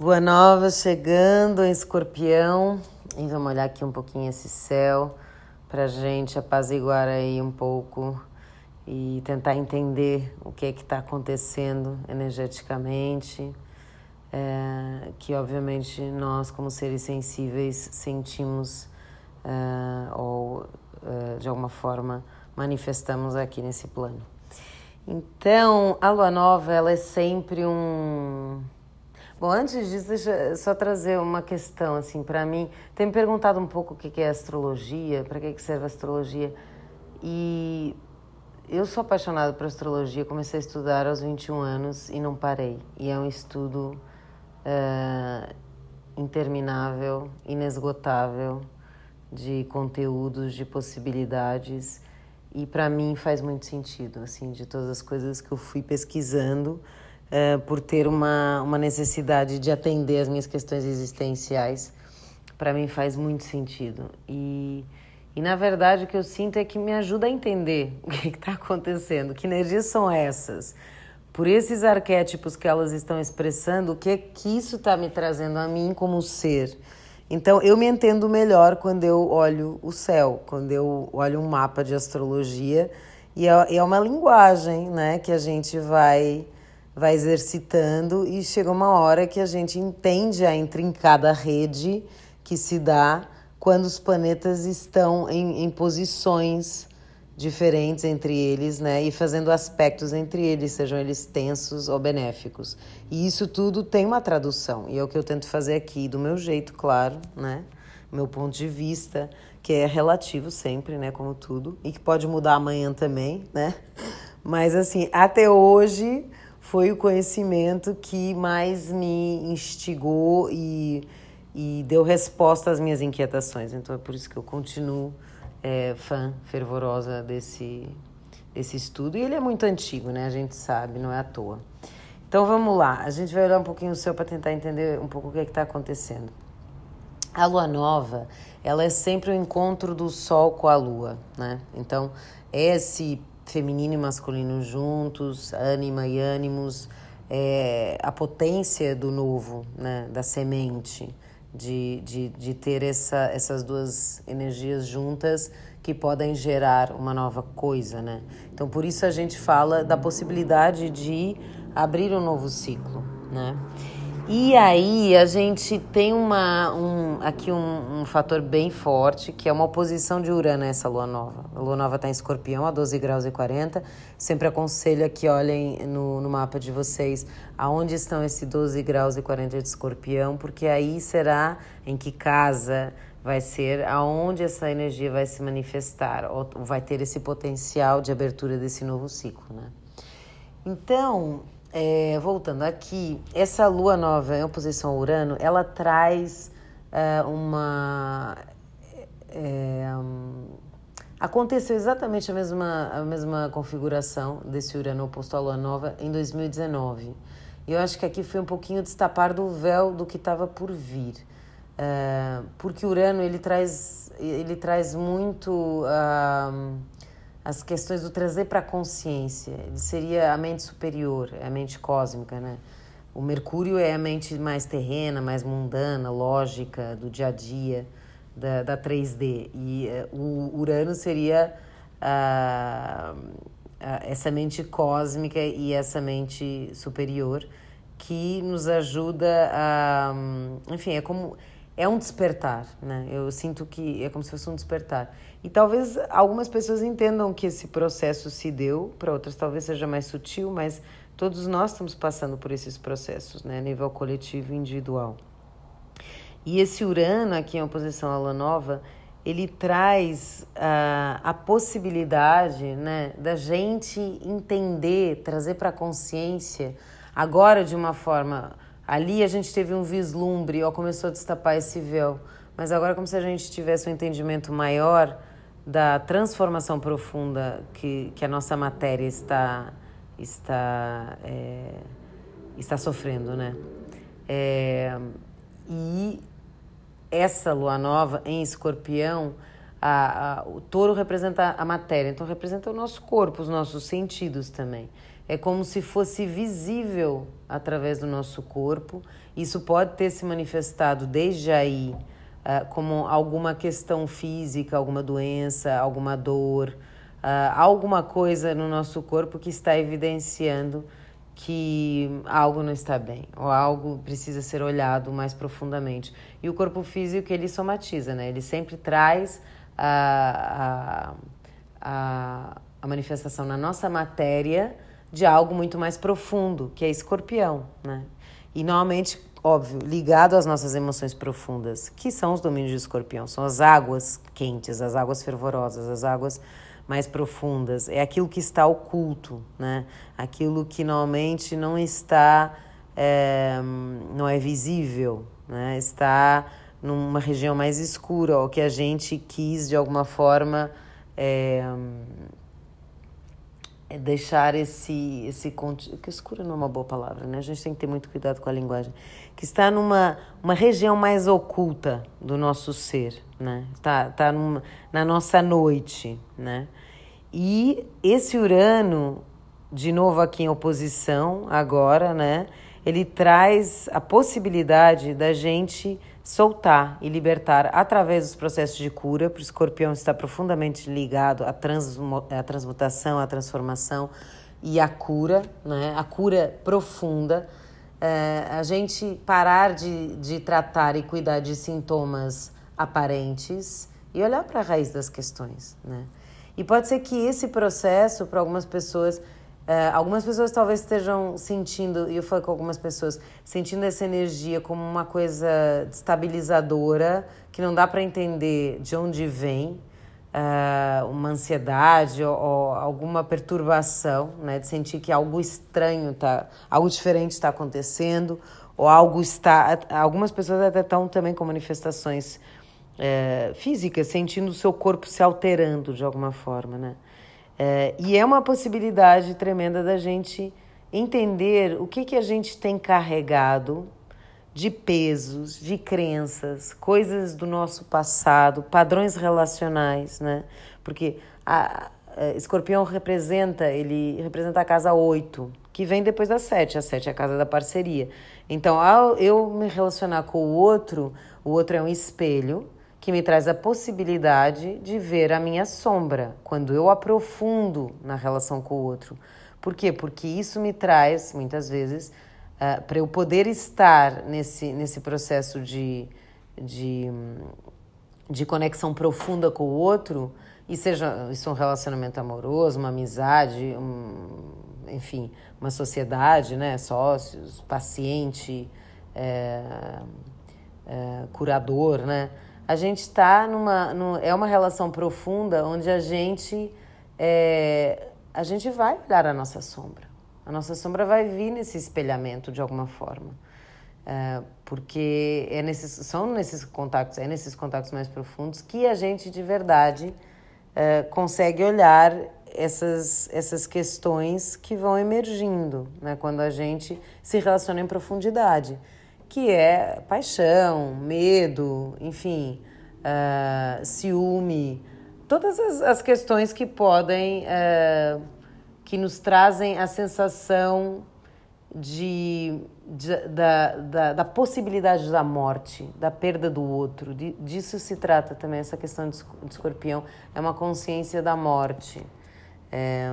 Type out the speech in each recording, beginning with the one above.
Lua nova chegando em escorpião. E vamos olhar aqui um pouquinho esse céu pra gente apaziguar aí um pouco e tentar entender o que é que está acontecendo energeticamente. É, que obviamente nós, como seres sensíveis, sentimos é, ou é, de alguma forma manifestamos aqui nesse plano. Então, a lua nova ela é sempre um Bom, antes disso, deixa eu só trazer uma questão assim para mim. Tem me perguntado um pouco o que é astrologia, para que serve a astrologia. E eu sou apaixonada por astrologia, comecei a estudar aos 21 anos e não parei. E é um estudo uh, interminável, inesgotável de conteúdos, de possibilidades. E para mim faz muito sentido, assim, de todas as coisas que eu fui pesquisando uh, por ter uma, uma necessidade de atender as minhas questões existenciais, para mim faz muito sentido. E, e na verdade o que eu sinto é que me ajuda a entender o que está acontecendo, que energias são essas. Por esses arquétipos que elas estão expressando, o que é que isso está me trazendo a mim como ser? Então, eu me entendo melhor quando eu olho o céu, quando eu olho um mapa de astrologia, e é, é uma linguagem né, que a gente vai vai exercitando e chega uma hora que a gente entende a intrincada rede que se dá quando os planetas estão em, em posições diferentes entre eles, né, e fazendo aspectos entre eles, sejam eles tensos ou benéficos. E isso tudo tem uma tradução, e é o que eu tento fazer aqui, do meu jeito, claro, né, meu ponto de vista, que é relativo sempre, né, como tudo, e que pode mudar amanhã também, né, mas assim, até hoje foi o conhecimento que mais me instigou e, e deu resposta às minhas inquietações. Então é por isso que eu continuo é, fã fervorosa desse, desse estudo. E ele é muito antigo, né? A gente sabe, não é à toa. Então vamos lá, a gente vai olhar um pouquinho o céu para tentar entender um pouco o que é está acontecendo. A lua nova, ela é sempre o encontro do sol com a lua, né? Então, esse feminino e masculino juntos, ânima e ânimos, é, a potência do novo, né, da semente, de, de, de ter essa, essas duas energias juntas que podem gerar uma nova coisa, né? Então, por isso a gente fala da possibilidade de abrir um novo ciclo, né? E aí a gente tem uma, um, aqui um, um, fator bem forte, que é uma oposição de Urano a essa lua nova. A lua nova está em escorpião, a 12 graus e 40. Sempre aconselho que olhem no, no mapa de vocês aonde estão esses 12 graus e 40 de escorpião, porque aí será em que casa vai ser aonde essa energia vai se manifestar, ou vai ter esse potencial de abertura desse novo ciclo, né? Então, é, voltando aqui, essa lua nova em oposição ao Urano, ela traz é, uma. É, um, aconteceu exatamente a mesma, a mesma configuração desse Urano oposto à lua nova em 2019. E eu acho que aqui foi um pouquinho destapar do véu do que estava por vir. É, porque Urano ele traz, ele traz muito. Uh, as questões do trazer para a consciência. Ele seria a mente superior, a mente cósmica, né? O Mercúrio é a mente mais terrena, mais mundana, lógica, do dia a dia, da, da 3D. E uh, o Urano seria uh, uh, essa mente cósmica e essa mente superior que nos ajuda a. Enfim, é como é um despertar, né? Eu sinto que é como se fosse um despertar. E talvez algumas pessoas entendam que esse processo se deu, para outras talvez seja mais sutil, mas todos nós estamos passando por esses processos, né? Nível coletivo e individual. E esse Urano aqui em oposição à Lua Nova, ele traz uh, a possibilidade, né, da gente entender, trazer para a consciência, agora de uma forma Ali a gente teve um vislumbre, ó, começou a destapar esse véu. Mas agora, como se a gente tivesse um entendimento maior da transformação profunda que, que a nossa matéria está, está, é, está sofrendo, né? É, e essa lua nova em escorpião, a, a, o touro representa a matéria, então representa o nosso corpo, os nossos sentidos também. é como se fosse visível através do nosso corpo. Isso pode ter se manifestado desde aí uh, como alguma questão física, alguma doença, alguma dor, uh, alguma coisa no nosso corpo que está evidenciando que algo não está bem ou algo precisa ser olhado mais profundamente. E o corpo físico ele somatiza, né? Ele sempre traz a, a, a, a manifestação na nossa matéria de algo muito mais profundo, que é escorpião, né? E normalmente, óbvio, ligado às nossas emoções profundas, que são os domínios de escorpião, são as águas quentes, as águas fervorosas, as águas mais profundas, é aquilo que está oculto, né? Aquilo que normalmente não está, é, não é visível, né? Está numa região mais escura, ou que a gente quis de alguma forma é deixar esse esse que escura não é uma boa palavra, né? A gente tem que ter muito cuidado com a linguagem, que está numa uma região mais oculta do nosso ser, né? Tá tá numa, na nossa noite, né? E esse Urano, de novo aqui em oposição, agora, né? Ele traz a possibilidade da gente soltar e libertar através dos processos de cura, para o escorpião está profundamente ligado à, à transmutação, à transformação e à cura, né? a cura profunda. É, a gente parar de, de tratar e cuidar de sintomas aparentes e olhar para a raiz das questões. Né? E pode ser que esse processo, para algumas pessoas, uh, algumas pessoas talvez estejam sentindo, e eu falo com algumas pessoas, sentindo essa energia como uma coisa destabilizadora, que não dá para entender de onde vem, uh, uma ansiedade ou, ou, alguma perturbação, né, de sentir que algo estranho tá, algo diferente está acontecendo, ou algo está. Algumas pessoas até estão também com manifestações é, física, sentindo o seu corpo se alterando de alguma forma, né? É, e é uma possibilidade tremenda da gente entender o que, que a gente tem carregado de pesos, de crenças, coisas do nosso passado, padrões relacionais, né? Porque a, a Escorpião representa, ele representa a casa 8, que vem depois da 7. A 7 é a casa da parceria. Então, ao eu me relacionar com o outro, o outro é um espelho, que me traz a possibilidade de ver a minha sombra quando eu aprofundo na relação com o outro. Por quê? Porque isso me traz, muitas vezes, uh, para eu poder estar nesse, nesse processo de, de, de conexão profunda com o outro, e seja isso um relacionamento amoroso, uma amizade, um, enfim, uma sociedade, né? sócios, paciente, é, é, curador, né? A gente está numa. É uma relação profunda onde a gente. É, a gente vai olhar a nossa sombra. A nossa sombra vai vir nesse espelhamento de alguma forma. É, porque é nesses, são nesses contatos, é nesses contatos mais profundos que a gente de verdade é, consegue olhar essas, essas questões que vão emergindo né, quando a gente se relaciona em profundidade que é paixão, medo, enfim, uh, ciúme, todas as, as, questões que podem, uh, que nos trazem a sensação de, de da, da, da, possibilidade da morte, da perda do outro. De, disso se trata também essa questão de, de escorpião, é uma consciência da morte. É,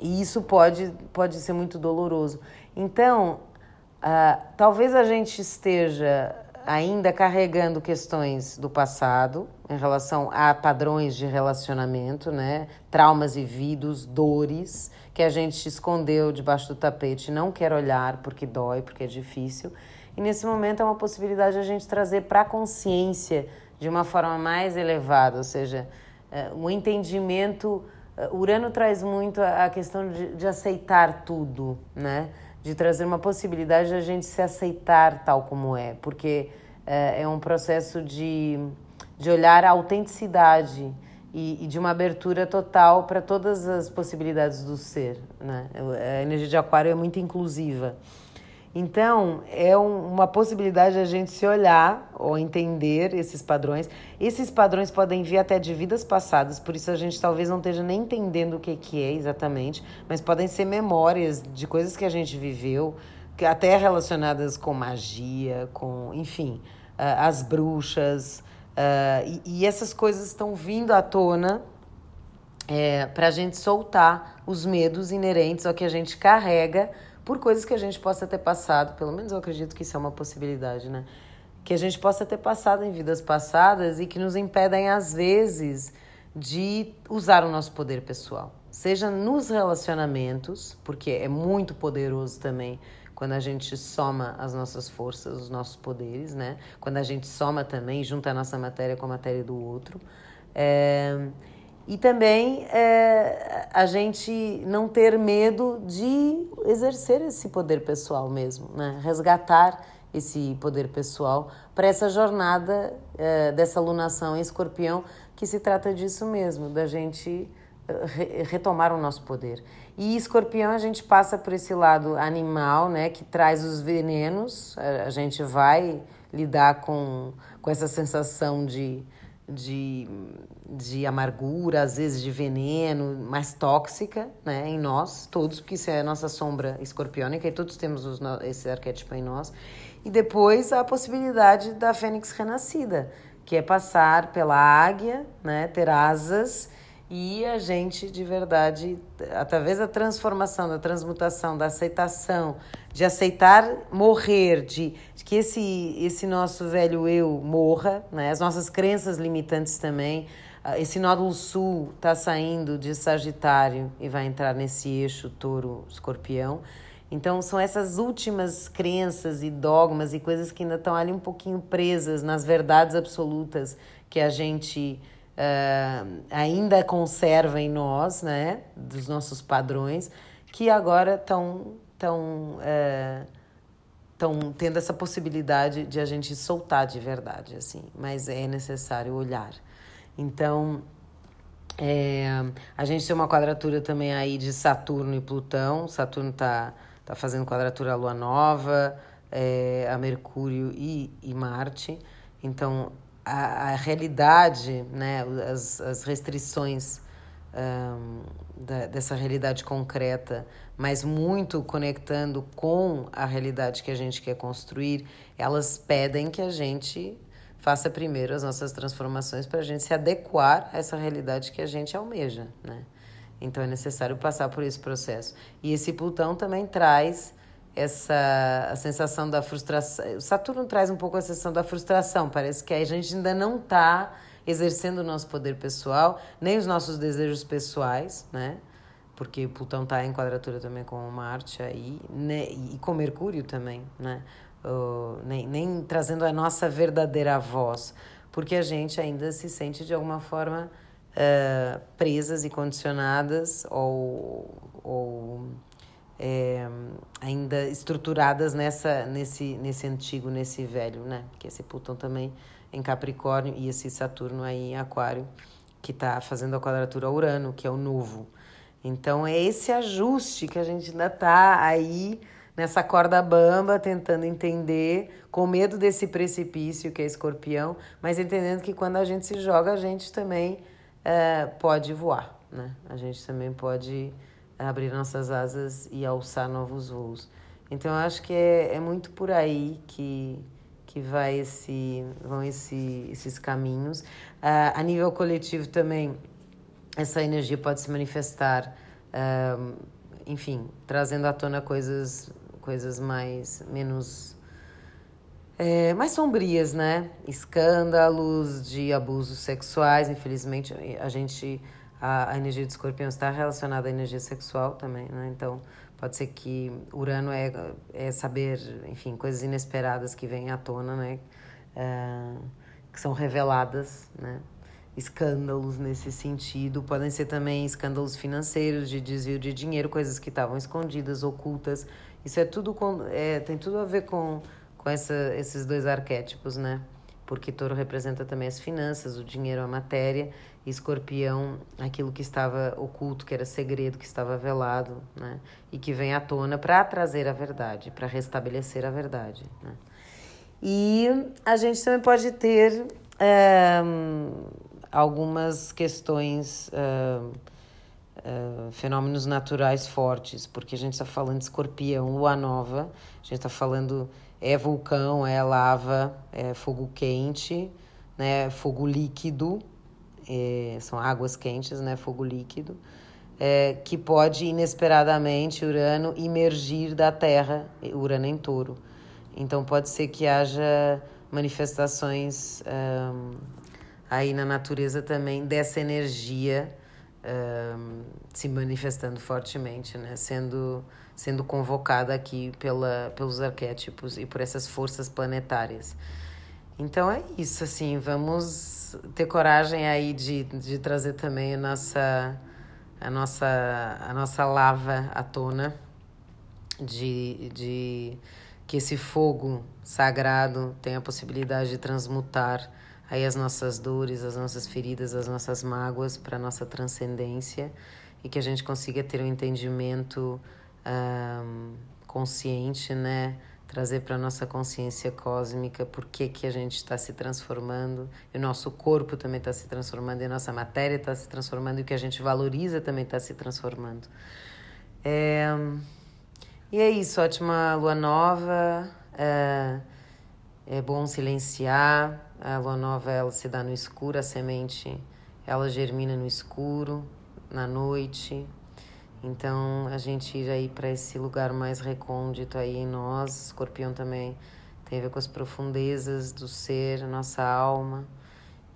e isso pode, pode ser muito doloroso. Então, Uh, talvez a gente esteja ainda carregando questões do passado em relação a padrões de relacionamento, né? Traumas vividos, dores que a gente escondeu debaixo do tapete, não quer olhar porque dói, porque é difícil. E nesse momento é uma possibilidade a gente trazer para a consciência de uma forma mais elevada, ou seja, o entendimento. Uh, Urano traz muito a questão de, de aceitar tudo, né? De trazer uma possibilidade de a gente se aceitar tal como é, porque é, é um processo de, de olhar a autenticidade e, e de uma abertura total para todas as possibilidades do ser. Né? A energia de Aquário é muito inclusiva. Então, é um, uma possibilidade de a gente se olhar ou entender esses padrões. Esses padrões podem vir até de vidas passadas, por isso a gente talvez não esteja nem entendendo o que, que é exatamente, mas podem ser memórias de coisas que a gente viveu, que até relacionadas com magia, com, enfim, uh, as bruxas. Uh, e, e essas coisas estão vindo à tona é, para a gente soltar os medos inerentes ao que a gente carrega por coisas que a gente possa ter passado, pelo menos eu acredito que isso é uma possibilidade, né? Que a gente possa ter passado em vidas passadas e que nos impedem, às vezes, de usar o nosso poder pessoal. Seja nos relacionamentos, porque é muito poderoso também quando a gente soma as nossas forças, os nossos poderes, né? Quando a gente soma também, junta a nossa matéria com a matéria do outro. É... E também é, a gente não ter medo de exercer esse poder pessoal mesmo, né? resgatar esse poder pessoal para essa jornada é, dessa lunação em escorpião, que se trata disso mesmo, da gente é, re retomar o nosso poder. E escorpião a gente passa por esse lado animal, né, que traz os venenos, a gente vai lidar com, com essa sensação de de, de amargura, às vezes de veneno, mais tóxica né, em nós, todos, porque isso é a nossa sombra escorpiônica e todos temos os, esse arquétipo em nós. E depois a possibilidade da fênix renascida, que é passar pela águia, né, ter asas e a gente de verdade, através da transformação, da transmutação, da aceitação, de aceitar morrer, de, de, que esse, esse nosso velho eu morra, né? as nossas crenças limitantes também. Ah, esse nódulo sul está saindo de Sagitário e vai entrar nesse eixo touro-escorpião. Então, são essas últimas crenças e dogmas e coisas que ainda estão ali um pouquinho presas nas verdades absolutas que a gente uh, ainda conserva em nós, né, dos nossos padrões, que agora estão tão, estão uh, tendo essa possibilidade de a gente soltar de verdade, assim, mas é necessário olhar. Então, é, a gente tem uma quadratura também aí de Saturno e Plutão. Saturno está tá fazendo quadratura à Lua Nova, é, a Mercúrio e, e Marte. Então, a, a realidade, né, as, as restrições um, da, dessa realidade concreta, mas muito conectando com a realidade que a gente quer construir, elas pedem que a gente faça primeiro as nossas transformações para a gente se adequar a essa realidade que a gente almeja, né? Então é necessário passar por esse processo. E esse Plutão também traz essa a sensação da frustração. Saturno traz um pouco a sensação da frustração. Parece que a gente ainda não está exercendo o nosso poder pessoal, nem os nossos desejos pessoais, né? Porque Plutão está em quadratura também com Marte aí, né? e com Mercúrio também, né? Uh, nem, nem trazendo a nossa verdadeira voz, porque a gente ainda se sente de alguma forma uh, presas e condicionadas ou, ou é, ainda estruturadas nessa, nesse, nesse antigo, nesse velho, né? Que esse Plutão também em Capricórnio e esse Saturno aí em Aquário, que está fazendo a quadratura a Urano, que é o novo. Então é esse ajuste que a gente ainda está aí nessa corda bamba, tentando entender, com medo desse precipício que é escorpião, mas entendendo que quando a gente se joga, a gente também é, pode voar, né? A gente também pode abrir nossas asas e alçar novos voos. Então, eu acho que é, é muito por aí que, que vai esse, vão esse, esses caminhos. Uh, a nível coletivo também, essa energia pode se manifestar, uh, enfim, trazendo à tona coisas, coisas mais, menos... É, mais sombrias, né? Escândalos de abusos sexuais, infelizmente, a gente a, a energia de escorpião está relacionada à energia sexual também, né? Então, pode ser que Urano é, é saber, enfim, coisas inesperadas que vêm à tona, né? É, que são reveladas, né? Escândalos nesse sentido, podem ser também escândalos financeiros, de desvio de dinheiro, coisas que estavam escondidas, ocultas. Isso é tudo com, é, tem tudo a ver com, com essa, esses dois arquétipos, né? Porque touro representa também as finanças, o dinheiro, a matéria, e escorpião, aquilo que estava oculto, que era segredo, que estava velado, né? E que vem à tona para trazer a verdade, para restabelecer a verdade, né? E a gente também pode ter é, algumas questões, é, fenômenos naturais fortes, porque a gente está falando de escorpião, lua nova, a gente está falando é vulcão, é lava, é fogo quente, né, fogo líquido, é, são águas quentes, né, fogo líquido, é, que pode inesperadamente Urano emergir da Terra, Urano em touro. Então pode ser que haja manifestações aí na natureza também dessa energia se manifestando fortemente, né? sendo, sendo convocada aqui pela, pelos arquétipos e por essas forças planetárias. Então é isso, assim, vamos ter coragem aí de, de trazer também a nossa, a nossa, a nossa lava à tona, de, de que esse fogo sagrado tenha a possibilidade de transmutar aí as nossas dores, as nossas feridas, as nossas mágoas para nossa transcendência e que a gente consiga ter um entendimento um, consciente, né? Trazer para nossa consciência cósmica por que, que a gente está se transformando, e o nosso corpo também está se transformando, e a nossa matéria está se transformando, e o que a gente valoriza também está se transformando. É, e é isso, ótima lua nova. É, é bom silenciar, a lua nova ela se dá no escuro, a semente ela germina no escuro, na noite. Então a gente ir aí para esse lugar mais recôndito aí em nós, escorpião também tem a ver com as profundezas do ser, nossa alma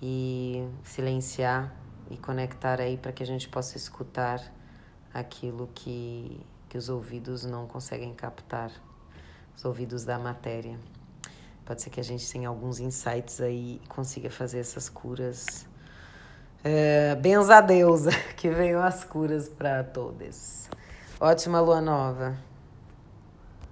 e silenciar e conectar aí para que a gente possa escutar aquilo que, que os ouvidos não conseguem captar, os ouvidos da matéria. Pode ser que a gente tenha alguns insights aí e consiga fazer essas curas. É, benza a deusa, que venham as curas para todos. Ótima lua nova.